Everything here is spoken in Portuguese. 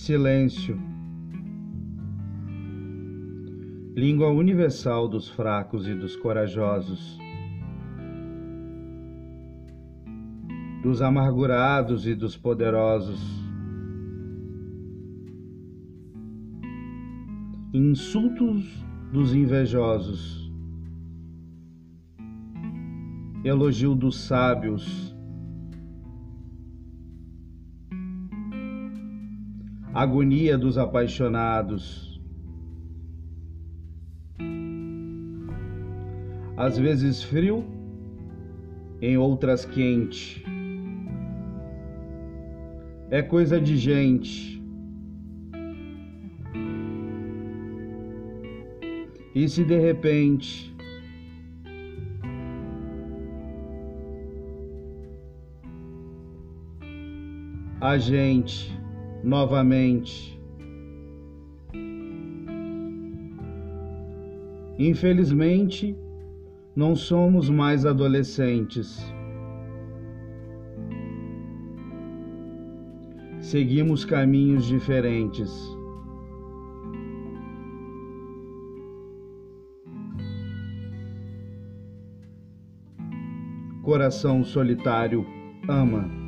Silêncio. Língua universal dos fracos e dos corajosos, dos amargurados e dos poderosos, insultos dos invejosos, elogio dos sábios agonia dos apaixonados. Às vezes frio, em outras quente. É coisa de gente. E se de repente a gente novamente. Infelizmente, não somos mais adolescentes. Seguimos caminhos diferentes. Coração solitário ama.